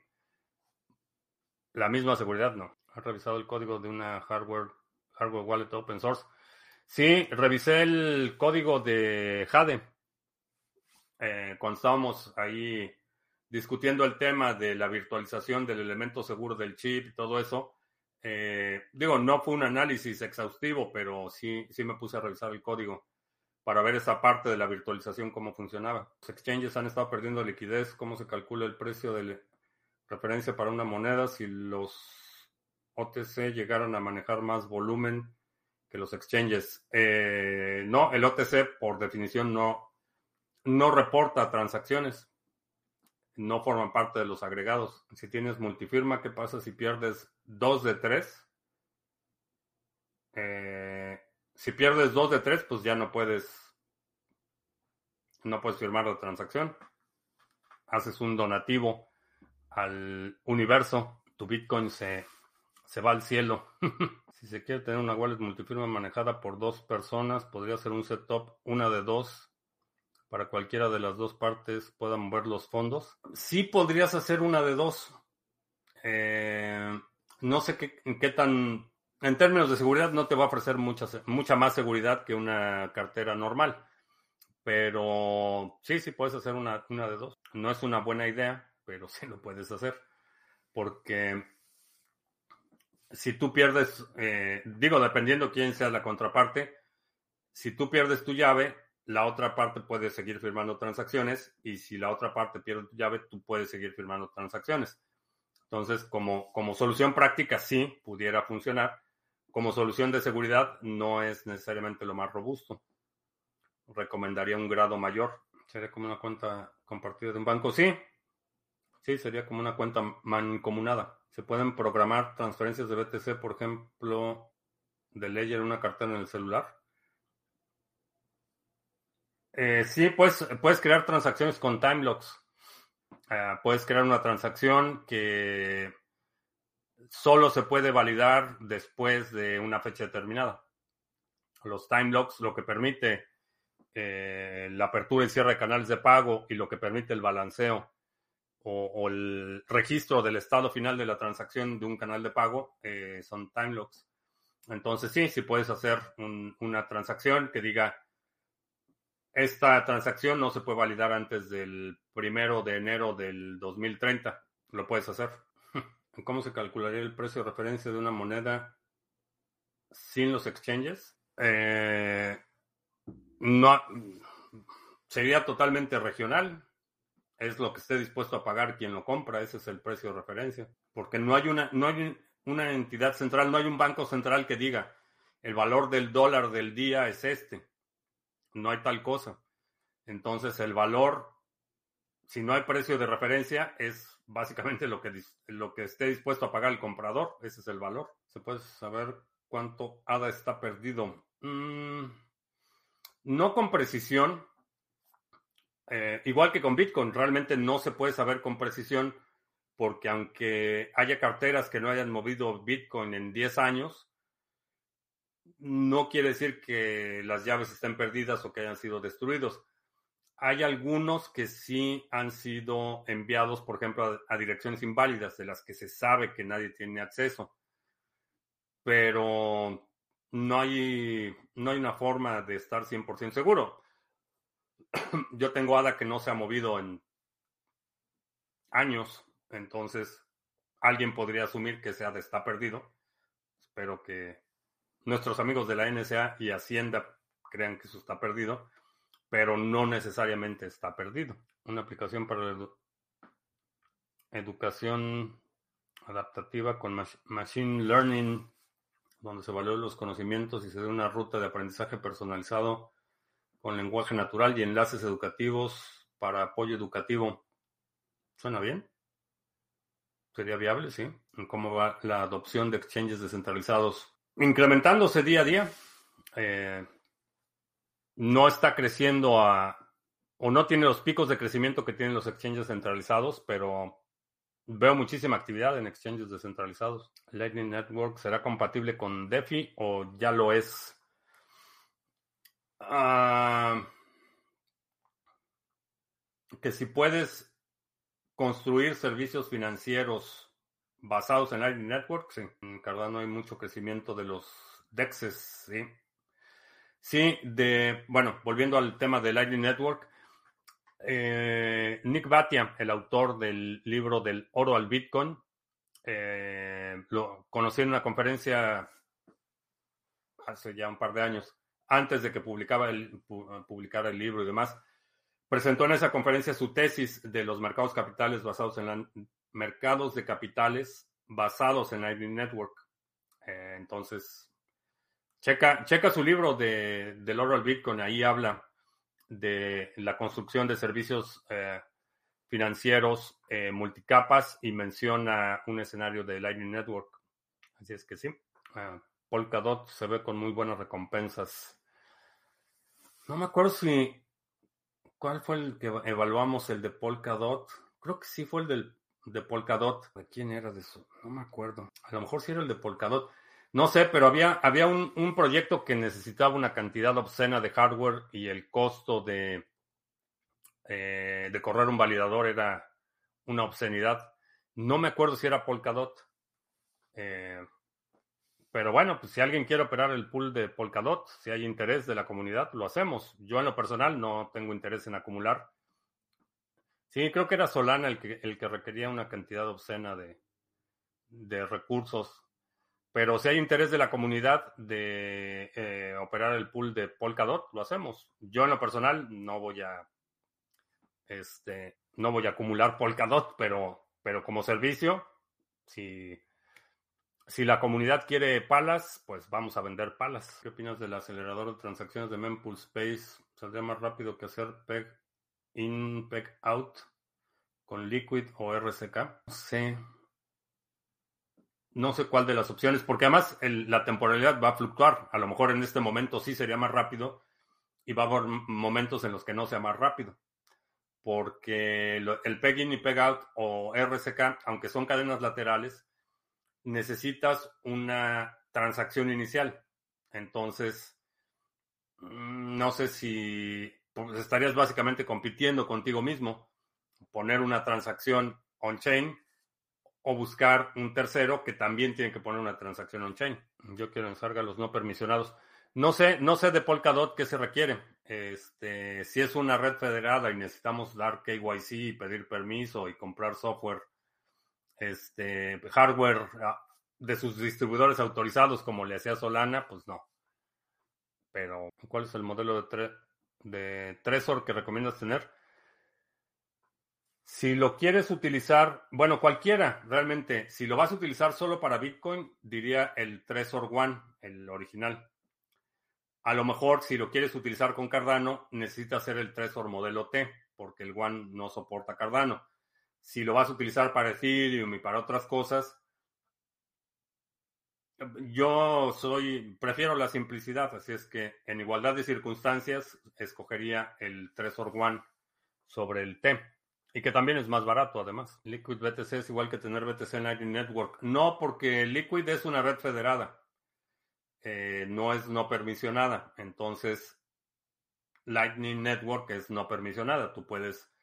La misma seguridad no. ¿Has revisado el código de una hardware, hardware wallet open source? Sí, revisé el código de Jade. Eh, cuando estábamos ahí discutiendo el tema de la virtualización del elemento seguro del chip y todo eso. Eh, digo, no fue un análisis exhaustivo, pero sí, sí me puse a revisar el código para ver esa parte de la virtualización, cómo funcionaba. Los exchanges han estado perdiendo liquidez, cómo se calcula el precio del referencia para una moneda si los OTC llegaron a manejar más volumen que los exchanges. Eh, no, el OTC por definición no, no reporta transacciones, no forman parte de los agregados. Si tienes multifirma, ¿qué pasa si pierdes dos de tres? Eh, si pierdes dos de tres, pues ya no puedes, no puedes firmar la transacción. Haces un donativo al universo, tu Bitcoin se, se va al cielo. si se quiere tener una wallet multifirma manejada por dos personas, podría ser un setup, una de dos, para cualquiera de las dos partes puedan mover los fondos. Sí podrías hacer una de dos. Eh, no sé qué, qué tan... En términos de seguridad no te va a ofrecer mucha, mucha más seguridad que una cartera normal. Pero sí, sí puedes hacer una, una de dos. No es una buena idea pero sí lo puedes hacer. Porque si tú pierdes, eh, digo, dependiendo quién sea la contraparte, si tú pierdes tu llave, la otra parte puede seguir firmando transacciones y si la otra parte pierde tu llave, tú puedes seguir firmando transacciones. Entonces, como, como solución práctica, sí pudiera funcionar. como solución de seguridad no es necesariamente lo más robusto. Recomendaría un grado mayor. Sería como una cuenta compartida de un banco. Sí, sí, sería como una cuenta mancomunada. Se pueden programar transferencias de BTC, por ejemplo, de Ledger una cartera en el celular. Eh, sí, pues, puedes crear transacciones con time locks. Ah, puedes crear una transacción que solo se puede validar después de una fecha determinada. Los time locks lo que permite eh, la apertura y cierre de canales de pago y lo que permite el balanceo o, el registro del estado final de la transacción de un canal de pago eh, son time locks. Entonces sí, si puedes hacer una transacción que diga esta transacción no se puede validar antes del primero de enero del 2030. Lo puedes hacer. ¿Cómo se calcularía el precio de referencia de una moneda sin los exchanges? Eh, no, sería totalmente regional. Es lo que esté dispuesto a pagar quien lo compra. Ese es el precio de referencia. Porque no hay una, no hay una entidad central, no hay un banco central que diga el valor del dólar del día es este no hay tal cosa. Entonces el valor, si no hay precio de referencia, es básicamente lo que, lo que esté dispuesto a pagar el comprador. Ese es el valor. Se puede saber cuánto ADA está perdido. Mm, no con precisión. Eh, igual que con Bitcoin, realmente no se puede saber con precisión porque aunque haya carteras que no hayan movido Bitcoin en 10 años, no quiere decir que las llaves estén perdidas o que hayan sido destruidos. Hay algunos que sí han sido enviados, por ejemplo, a, direcciones inválidas de las que se sabe que nadie tiene acceso. Pero no hay, no hay una forma de estar 100% seguro. Yo tengo ADA que no se ha movido en años, entonces alguien podría asumir que ese ADA está perdido. Espero que nuestros amigos de la NSA y Hacienda crean que eso está perdido, pero no necesariamente está perdido. Una aplicación para la educación adaptativa con Machine Learning, donde se evalúan los conocimientos y se da una ruta de aprendizaje personalizado con lenguaje natural y enlaces educativos para apoyo educativo. ¿Suena bien? ¿Sería viable? Sí. ¿Cómo va la adopción de exchanges descentralizados? incrementándose día a día. Eh, no está creciendo a, o no tiene los picos de crecimiento que tienen los exchanges centralizados, pero veo muchísima actividad en exchanges descentralizados. Lightning Network será compatible con DeFi o ya lo es. Ah, que si puedes construir servicios financieros basados en Lightning Network, sí. En Cardano hay mucho crecimiento de los DEXs, sí. Sí, de, bueno, volviendo al tema de Lightning Network, eh, Nick Batia, el autor del libro del oro al Bitcoin, eh, lo conocí en una conferencia hace ya un par de años, antes de que publicaba el, publicara el libro y demás. Presentó en esa conferencia su tesis de los mercados capitales basados en la mercados de capitales basados en Lightning Network. Eh, entonces, checa, checa su libro de, del oro al Bitcoin, ahí habla de la construcción de servicios eh, financieros eh, multicapas y menciona un escenario de Lightning Network. Así es que sí. Polkadot se ve con muy buenas recompensas. No me acuerdo si. ¿Cuál fue el que evaluamos? El de Polkadot. Creo que sí fue el del de Polkadot. ¿De quién era de eso? No me acuerdo. A lo mejor sí era el de Polkadot. No sé, pero había, había un, proyecto que necesitaba una cantidad obscena de hardware y el costo de, eh, de correr un validador era una obscenidad. No me acuerdo si era Polkadot. Eh, pero bueno, pues si alguien quiere operar el pool de Polkadot, si hay interés de la comunidad, lo hacemos. Yo en lo personal no tengo interés en acumular. Sí, creo que era Solana el que, el que requería una cantidad obscena de, de recursos. Pero si hay interés de la comunidad de eh, operar el pool de Polkadot, lo hacemos. Yo en lo personal no voy a este no voy a acumular Polkadot, pero, pero como servicio, si, si la comunidad quiere palas, pues vamos a vender palas. ¿Qué opinas del acelerador de transacciones de Mempool Space? ¿Saldría más rápido que hacer PEG in, PEG out con Liquid o RCK? No sé. No sé cuál de las opciones, porque además la temporalidad va a fluctuar. A lo mejor en este momento sí sería más rápido y va a haber momentos en los que no sea más rápido. Porque el PEG in y PEG out o RCK, aunque son cadenas laterales, necesitas una transacción inicial. Entonces, mm, no sé si pues, estarías básicamente compitiendo contigo mismo, poner una transacción on-chain o buscar un tercero que también tiene que poner una transacción on-chain. Yo quiero ensarga los no permisionados. No sé, no sé de Polkadot qué se requiere. Este, si es una red federada y necesitamos dar KYC y pedir permiso y comprar software este, hardware ah, de sus distribuidores autorizados como le hacía Solana, pues no. Pero, ¿cuál es el modelo de, de Trezor que recomiendas tener? Si lo quieres utilizar, bueno, cualquiera, realmente, si lo vas a utilizar solo para Bitcoin, diría el Trezor One, el original. A lo mejor, si lo quieres utilizar con Cardano, necesitas hacer el Trezor modelo T, porque el One no soporta Cardano. Si lo vas a utilizar para Ethereum y para otras cosas, yo soy, prefiero la simplicidad, así es que en igualdad de circunstancias escogería el Trezor One sobre el T. Y que también es más barato, además. Liquid BTC es igual que tener BTC Lightning Network. No, porque Liquid es una red federada. Eh, no es no permisionada. Entonces, Lightning Network es no permisionada. Tú puedes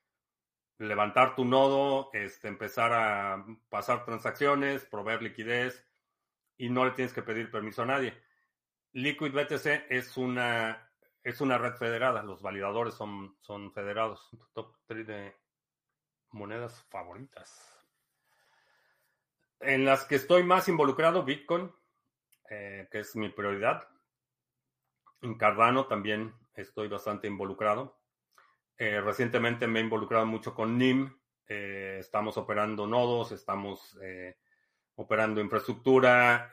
levantar tu nodo, este, empezar a pasar transacciones, proveer liquidez y no le tienes que pedir permiso a nadie. Liquid BTC es una, es una red federada, los validadores son, son federados. Top 3 de monedas favoritas. En las que estoy más involucrado, Bitcoin, eh, que es mi prioridad. En Cardano también estoy bastante involucrado. Eh, recientemente me he involucrado mucho con NIM. Eh, estamos operando nodos, estamos eh, operando infraestructura.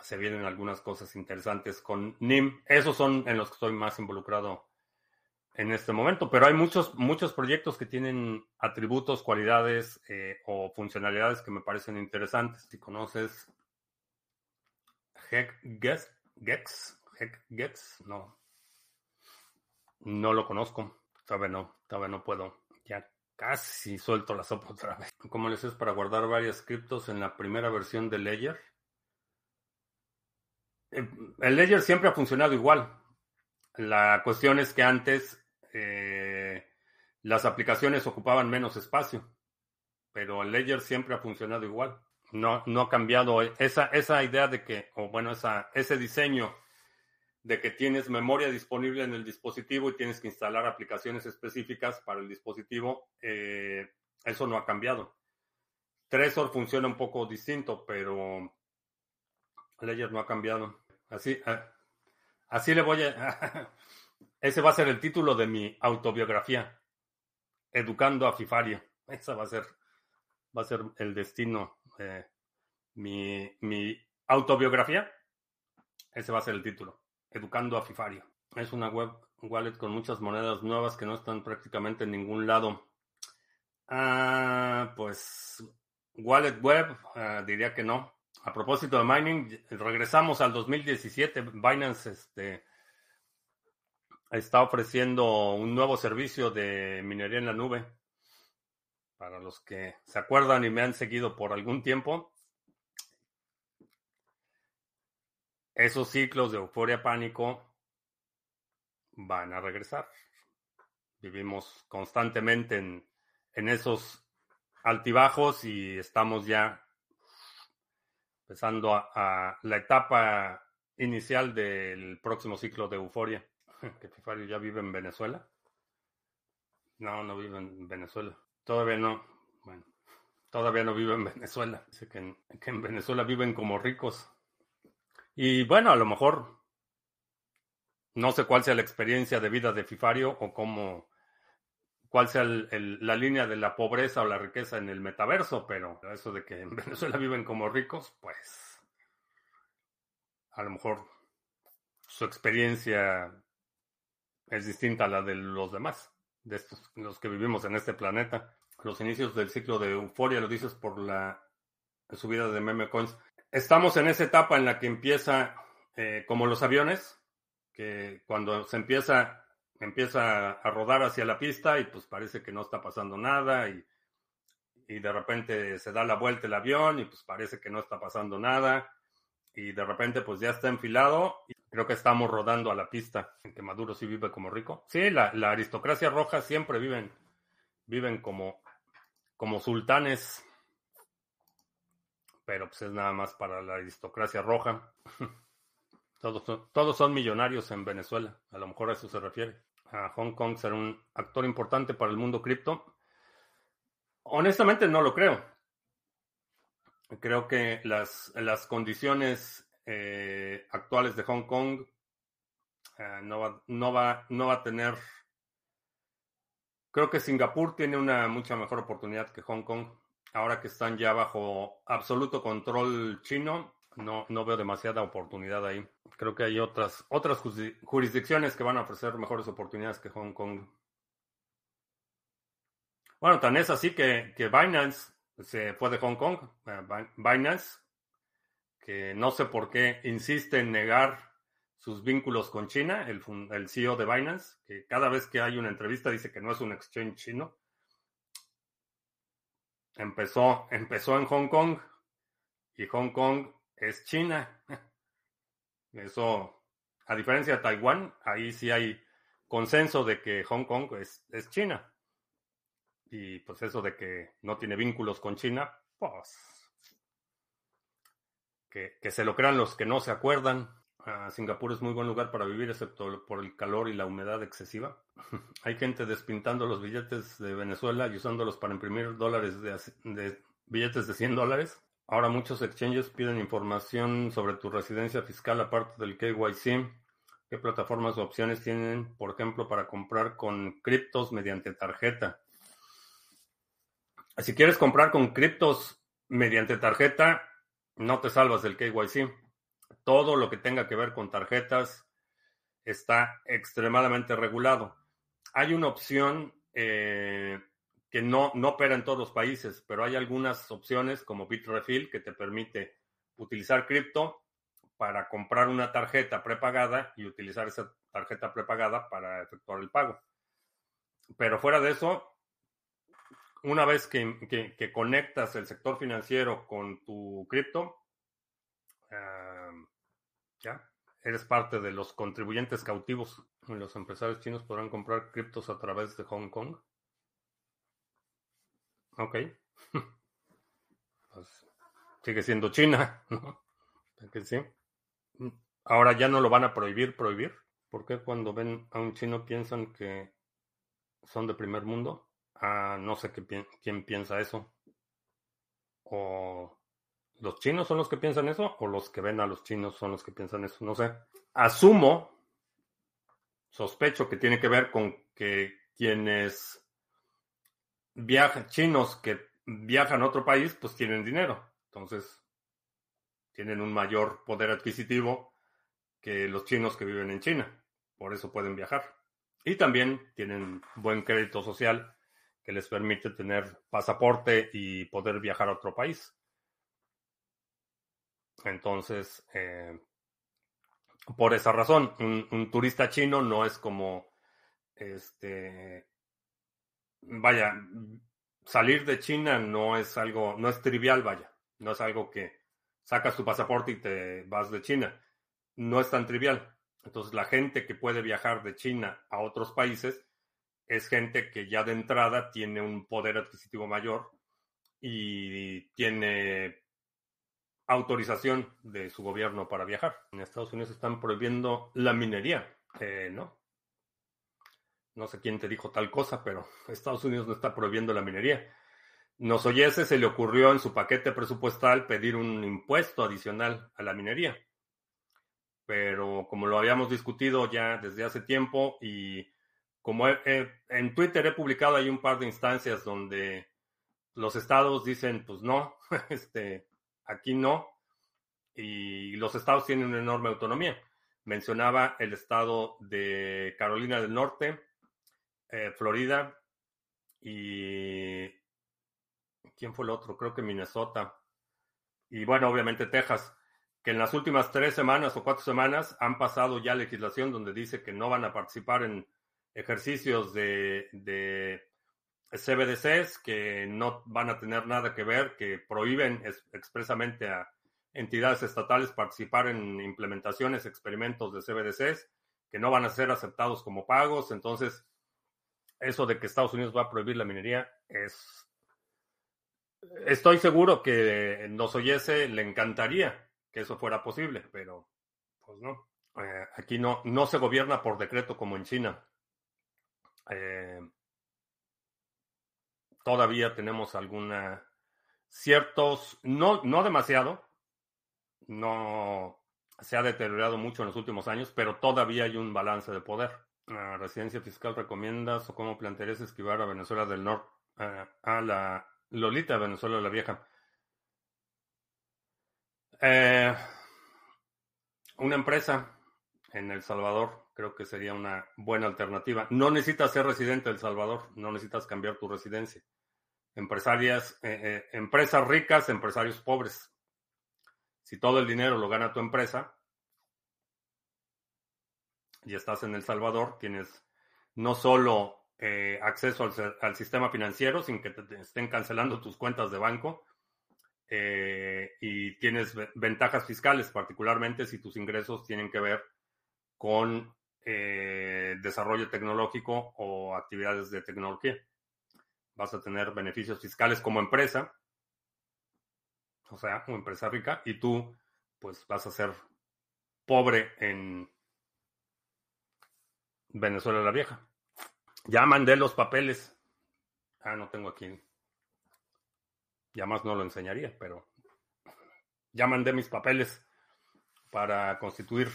se vienen algunas cosas interesantes con NIM. Esos son en los que estoy más involucrado en este momento, pero hay muchos, muchos proyectos que tienen atributos, cualidades o funcionalidades que me parecen interesantes. Si conoces no, no lo conozco. Todavía no, todavía no puedo. Ya casi suelto la sopa otra vez. ¿Cómo les es para guardar varias criptos en la primera versión de Ledger? Eh, el Ledger siempre ha funcionado igual. La cuestión es que antes eh, las aplicaciones ocupaban menos espacio, pero el Ledger siempre ha funcionado igual. No, no ha cambiado esa, esa idea de que, o bueno, esa, ese diseño de que tienes memoria disponible en el dispositivo y tienes que instalar aplicaciones específicas para el dispositivo, eh, eso no ha cambiado. Trezor funciona un poco distinto, pero Ledger no ha cambiado. Así, eh, así le voy a... ese va a ser el título de mi autobiografía. Educando a Fifario. Esa va a ser, va a ser el destino. Mi, mi autobiografía. Ese va a ser el título. Educando a Fifario. Es una web wallet con muchas monedas nuevas que no están prácticamente en ningún lado. Ah, pues wallet web, ah, diría que no. A propósito de mining, regresamos al 2017. Binance este, está ofreciendo un nuevo servicio de minería en la nube. Para los que se acuerdan y me han seguido por algún tiempo, esos ciclos de euforia pánico van a regresar. Vivimos constantemente en, esos altibajos y estamos ya empezando a, la etapa inicial del próximo ciclo de euforia. ¿Que Fifario ya vive en Venezuela? No, no vive en Venezuela. Todavía no. Bueno, todavía no vive en Venezuela. Dice que en Venezuela viven como ricos. Y bueno, a lo mejor no sé cuál sea la experiencia de vida de Fifario o cómo cuál sea la línea de la pobreza o la riqueza en el metaverso, pero eso de que en Venezuela viven como ricos, pues a lo mejor su experiencia es distinta a la de los demás, de estos, los que vivimos en este planeta. Los inicios del ciclo de euforia, lo dices por la subida de meme coins. Estamos en esa etapa en la que empieza, eh, como los aviones, que cuando se empieza empieza a rodar hacia la pista y pues parece que no está pasando nada y, y, de repente se da la vuelta el avión y pues parece que no está pasando nada y de repente pues ya está enfilado y creo que estamos rodando a la pista en que Maduro sí vive como rico. Sí, la, la aristocracia roja siempre viven, viven como, como sultanes, pero pues es nada más para la aristocracia roja. Todos son, todos son millonarios en Venezuela, a lo mejor a eso se refiere a Hong Kong ser un actor importante para el mundo cripto? Honestamente no lo creo. Creo que las, las condiciones eh, actuales de Hong Kong eh, no, va, no, va, no va a tener... Creo que Singapur tiene una mucha mejor oportunidad que Hong Kong. Ahora que están ya bajo absoluto control chino, no, no veo demasiada oportunidad ahí. Creo que hay otras, otras jurisdicciones que van a ofrecer mejores oportunidades que Hong Kong. Bueno, tan es así que, que Binance se fue de Hong Kong. Eh, Binance, que no sé por qué insiste en negar sus vínculos con China, el, el CEO de Binance, que cada vez que hay una entrevista dice que no es un exchange chino. Empezó, empezó en Hong Kong y Hong Kong es China. Eso, a diferencia de Taiwán, ahí sí hay consenso de que Hong Kong es, es China. Y pues eso de que no tiene vínculos con China, pues que, que se lo crean los que no se acuerdan. Singapur es muy buen lugar para vivir, excepto por el calor y la humedad excesiva. Hay gente despintando los billetes de Venezuela y usándolos para imprimir dólares de, billetes de 100 dólares. Ahora muchos exchanges piden información sobre tu residencia fiscal aparte del KYC. ¿Qué plataformas o opciones tienen, por ejemplo, para comprar con criptos mediante tarjeta? Si quieres comprar con criptos mediante tarjeta, no te salvas del KYC. Todo lo que tenga que ver con tarjetas está extremadamente regulado. Hay una opción eh, que no, no opera en todos los países, pero hay algunas opciones como Bitrefill que te permite utilizar cripto para comprar una tarjeta prepagada y utilizar esa tarjeta prepagada para efectuar el pago. Pero fuera de eso, una vez que, conectas el sector financiero con tu cripto, uh, ya, eres parte de los contribuyentes cautivos. Los empresarios chinos podrán comprar criptos a través de Hong Kong. Ok. Pues, sigue siendo China, ¿no? Que sí. Ahora ya no lo van a prohibir, prohibir. ¿Por qué cuando ven a un chino piensan que son de primer mundo? Ah, no sé qué, quién piensa eso. O los chinos son los que piensan eso o los que ven a los chinos son los que piensan eso. No sé. Asumo, sospecho que tiene que ver con que quienes viajan, chinos que viajan a otro país, pues tienen dinero. Entonces, tienen un mayor poder adquisitivo que los chinos que viven en China. Por eso pueden viajar. Y también tienen buen crédito social que les permite tener pasaporte y poder viajar a otro país. Entonces, eh, por esa razón, un, un, turista chino no es como este vaya, salir de China no es algo, no es trivial, vaya, no es algo que sacas tu pasaporte y te vas de China. No es tan trivial. Entonces, la gente que puede viajar de China a otros países es gente que ya de entrada tiene un poder adquisitivo mayor y tiene autorización de su gobierno para viajar. En Estados Unidos están prohibiendo la minería, eh, ¿no? No sé quién te dijo tal cosa, pero Estados Unidos no está prohibiendo la minería. Nos oyese se le ocurrió en su paquete presupuestal pedir un impuesto adicional a la minería. Pero como lo habíamos discutido ya desde hace tiempo y como en Twitter he publicado ahí un par de instancias donde los estados dicen, pues no, este, aquí no, y los estados tienen una enorme autonomía. Mencionaba el estado de Carolina del Norte, eh, Florida y... ¿Quién fue el otro? Creo que Minnesota. Y bueno, obviamente Texas, que en las últimas tres semanas o cuatro semanas han pasado ya legislación donde dice que no van a participar en ejercicios de, de CBDCs, que no van a tener nada que ver, que prohíben expresamente a entidades estatales participar en implementaciones, experimentos de CBDCs, que no van a ser aceptados como pagos. Entonces, eso de que Estados Unidos va a prohibir la minería es... Estoy seguro que nos oyese, le encantaría que eso fuera posible, pero pues no. Eh, aquí no, no se gobierna por decreto como en China. Eh, todavía tenemos alguna ciertos, no, no demasiado, no se ha deteriorado mucho en los últimos años, pero todavía hay un balance de poder. La residencia fiscal recomiendas o cómo plantearías esquivar a Venezuela del Norte, a la Lolita Venezuela la Vieja. Eh, una empresa en El Salvador creo que sería una buena alternativa. No necesitas ser residente de El Salvador, no necesitas cambiar tu residencia. Empresarias, eh, eh, empresas ricas, empresarios pobres si todo el dinero lo gana tu empresa y estás en El Salvador, tienes no solo eh, acceso al, sistema financiero sin que te estén cancelando tus cuentas de banco, y tienes ventajas fiscales, particularmente si tus ingresos tienen que ver con desarrollo tecnológico o actividades de tecnología. Vas a tener beneficios fiscales como empresa o sea, una empresa rica, y tú pues vas a ser pobre en Venezuela la Vieja. Ya mandé los papeles. Ah, no tengo aquí. Ya más no lo enseñaría, pero ya mandé mis papeles para constituir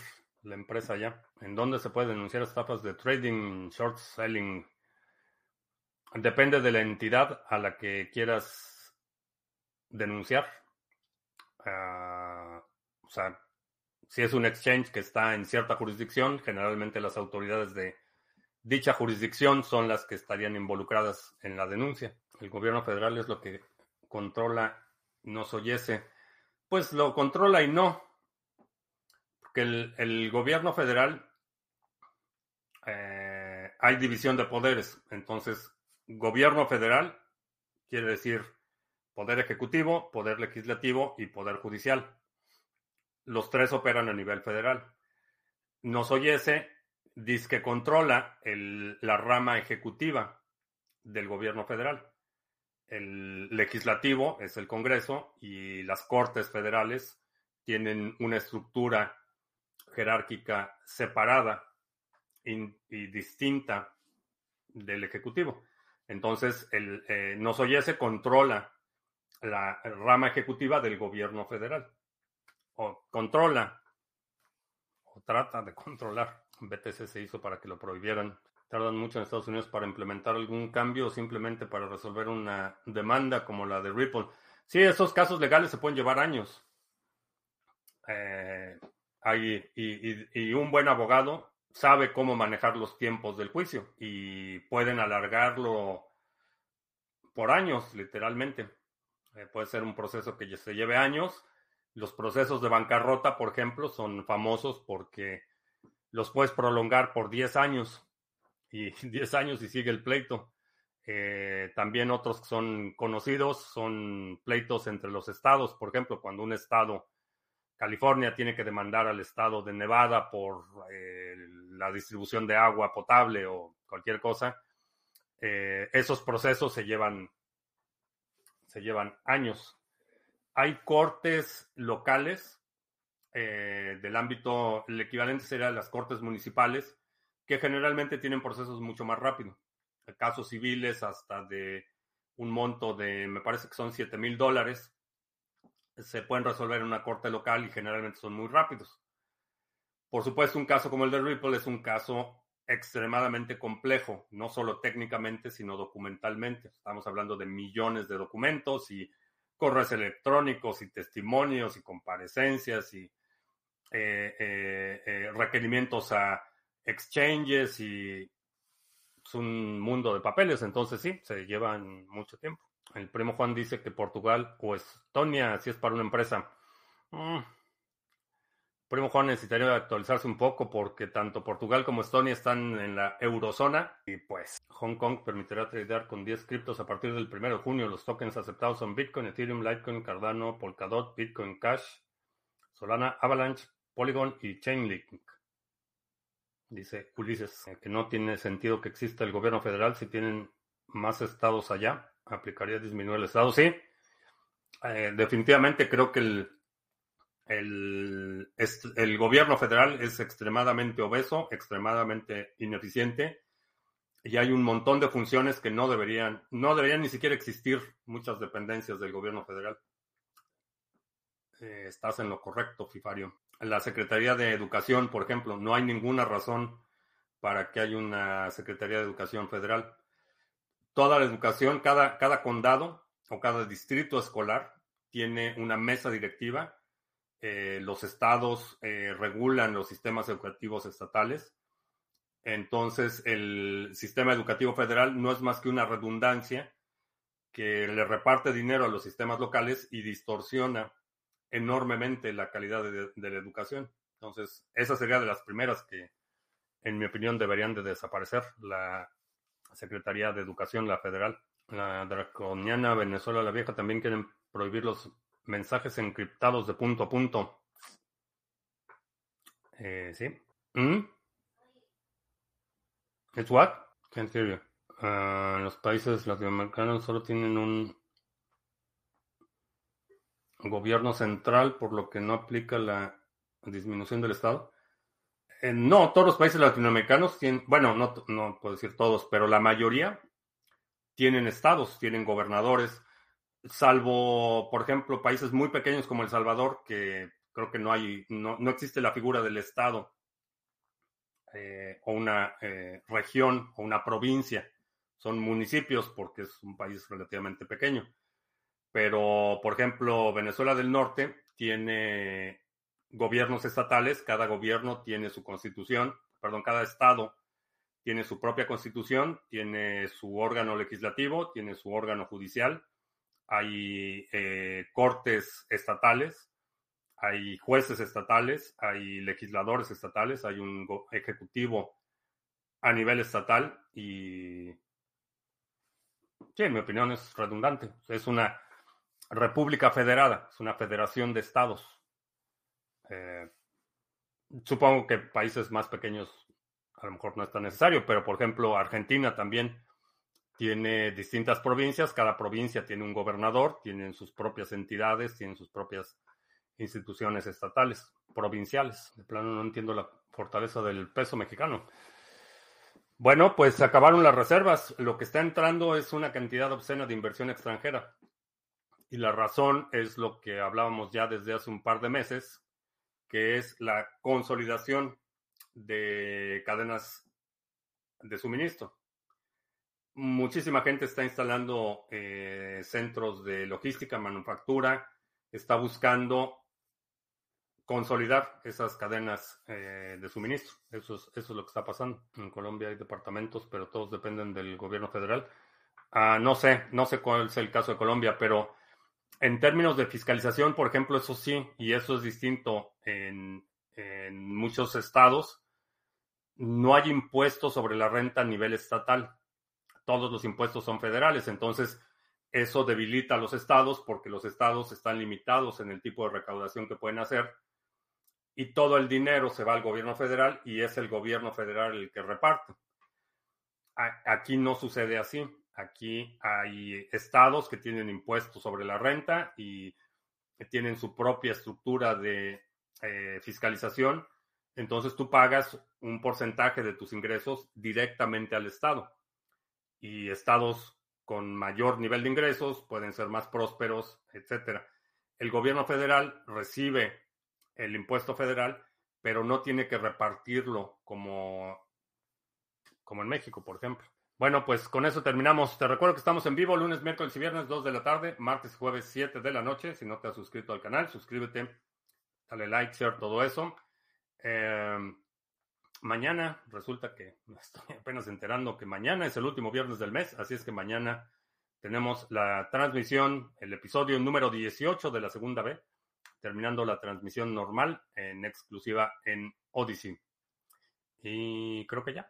la empresa ya. ¿En dónde se puede denunciar estafas de trading, short selling? Depende de la entidad a la que quieras denunciar. Ah, o sea, si es un exchange que está en cierta jurisdicción, generalmente las autoridades de dicha jurisdicción son las que estarían involucradas en la denuncia. El gobierno federal es lo que controla, nos oyese. Pues lo controla y no. Porque el, gobierno federal eh, hay división de poderes. Entonces, gobierno federal quiere decir Poder ejecutivo, poder legislativo y poder judicial. Los tres operan a nivel federal. Nos oyese, dice que controla la rama ejecutiva del gobierno federal. El legislativo es el Congreso y las Cortes federales tienen una estructura jerárquica separada y, distinta del Ejecutivo. Entonces, el eh, nos oyese controla la rama ejecutiva del gobierno federal. O controla, o trata de controlar. BTC se hizo para que lo prohibieran. Tardan mucho en Estados Unidos para implementar algún cambio o simplemente para resolver una demanda como la de Ripple. Sí, esos casos legales se pueden llevar años. Eh, y un buen abogado sabe cómo manejar los tiempos del juicio y pueden alargarlo por años, literalmente. Eh, puede ser un proceso que se lleve años. Los procesos de bancarrota, por ejemplo, son famosos porque los puedes prolongar por 10 años y 10 años y sigue el pleito. Eh, también otros que son conocidos son pleitos entre los estados. Por ejemplo, cuando un estado, California, tiene que demandar al estado de Nevada por eh, la distribución de agua potable o cualquier cosa, esos procesos se llevan se llevan años. Hay cortes locales eh, del ámbito, el equivalente sería las cortes municipales, que generalmente tienen procesos mucho más rápidos. Casos civiles hasta de un monto de, me parece que son 7 mil dólares, se pueden resolver en una corte local y generalmente son muy rápidos. Por supuesto, un caso como el de Ripple es un caso extremadamente complejo, no solo técnicamente, sino documentalmente. Estamos hablando de millones de documentos y correos electrónicos y testimonios y comparecencias y eh, eh, eh, requerimientos a exchanges y es un mundo de papeles, entonces sí, se llevan mucho tiempo. El primo Juan dice que Portugal o Estonia, si es para una empresa. Mm, Primo Juan necesitaría actualizarse un poco porque tanto Portugal como Estonia están en la eurozona y pues Hong Kong permitirá tradear con 10 criptos a partir del 1 de junio. Los tokens aceptados son Bitcoin, Ethereum, Litecoin, Cardano, Polkadot, Bitcoin Cash, Solana, Avalanche, Polygon y Chainlink. Dice Ulises que no tiene sentido que exista el gobierno federal si tienen más estados allá. Aplicaría disminuir el estado. Sí, eh, definitivamente creo que el el, el gobierno federal es extremadamente obeso, extremadamente ineficiente y hay un montón de funciones que no deberían, no deberían ni siquiera existir muchas dependencias del gobierno federal. Eh, estás en lo correcto, Fifario. La Secretaría de Educación, por ejemplo, no hay ninguna razón para que haya una Secretaría de Educación federal. Toda la educación, cada, cada condado o cada distrito escolar tiene una mesa directiva eh, los estados eh, regulan los sistemas educativos estatales. Entonces, el sistema educativo federal no es más que una redundancia que le reparte dinero a los sistemas locales y distorsiona enormemente la calidad de, la educación. Entonces, esa sería de las primeras que, en mi opinión, deberían de desaparecer. La Secretaría de Educación, la federal. La draconiana Venezuela la Vieja también quieren prohibir los mensajes encriptados de punto a punto. Eh, sí. ¿Mm? ¿Es what? Can't hear you. Ah, los países latinoamericanos solo tienen un gobierno central, por lo que no aplica la disminución del Estado. No, todos los países latinoamericanos tienen, bueno, no, no puedo decir todos, pero la mayoría tienen estados, tienen gobernadores, salvo, por ejemplo, países muy pequeños como El Salvador, que creo que no hay, no, existe la figura del Estado eh, o una eh, región o una provincia. Son municipios porque es un país relativamente pequeño. Pero, por ejemplo, Venezuela del Norte tiene gobiernos estatales, cada gobierno tiene su constitución, perdón, cada estado tiene su propia constitución, tiene su órgano legislativo, tiene su órgano judicial, hay eh, cortes estatales, hay jueces estatales, hay legisladores estatales, hay un ejecutivo a nivel estatal y, sí, en mi opinión es redundante. Es una república federada, es una federación de estados. Eh, supongo que países más pequeños a lo mejor no es tan necesario, pero por ejemplo Argentina también tiene distintas provincias, cada provincia tiene un gobernador, tienen sus propias entidades, tienen sus propias instituciones estatales, provinciales. De plano no entiendo la fortaleza del peso mexicano. Bueno, pues acabaron las reservas. Lo que está entrando es una cantidad obscena de inversión extranjera. Y la razón es lo que hablábamos ya desde hace un par de meses, que es la consolidación de cadenas de suministro muchísima gente está instalando eh, centros de logística, manufactura, está buscando consolidar esas cadenas eh, de suministro. Eso es, eso es lo que está pasando. En Colombia hay departamentos, pero todos dependen del gobierno federal. Ah, no sé, no sé cuál es el caso de Colombia, pero en términos de fiscalización, por ejemplo, eso sí, y eso es distinto en, muchos estados, no hay impuestos sobre la renta a nivel estatal todos los impuestos son federales, entonces eso debilita a los estados porque los estados están limitados en el tipo de recaudación que pueden hacer y todo el dinero se va al gobierno federal y es el gobierno federal el que reparte. Aquí no sucede así. Aquí hay estados que tienen impuestos sobre la renta y tienen su propia estructura de eh, fiscalización. Entonces tú pagas un porcentaje de tus ingresos directamente al estado y estados con mayor nivel de ingresos pueden ser más prósperos, etcétera. El gobierno federal recibe el impuesto federal, pero no tiene que repartirlo como como en México, por ejemplo. Bueno, pues con eso terminamos. Te recuerdo que estamos en vivo lunes, miércoles y viernes, 2 de la tarde, martes jueves, 7 de la noche. Si no te has suscrito al canal, suscríbete, dale like, share, todo eso. Eh, mañana, resulta que me estoy apenas enterando que mañana es el último viernes del mes, así es que mañana tenemos la transmisión, el episodio número 18 de la segunda B, terminando la transmisión normal en exclusiva en Odyssey. Y creo que ya.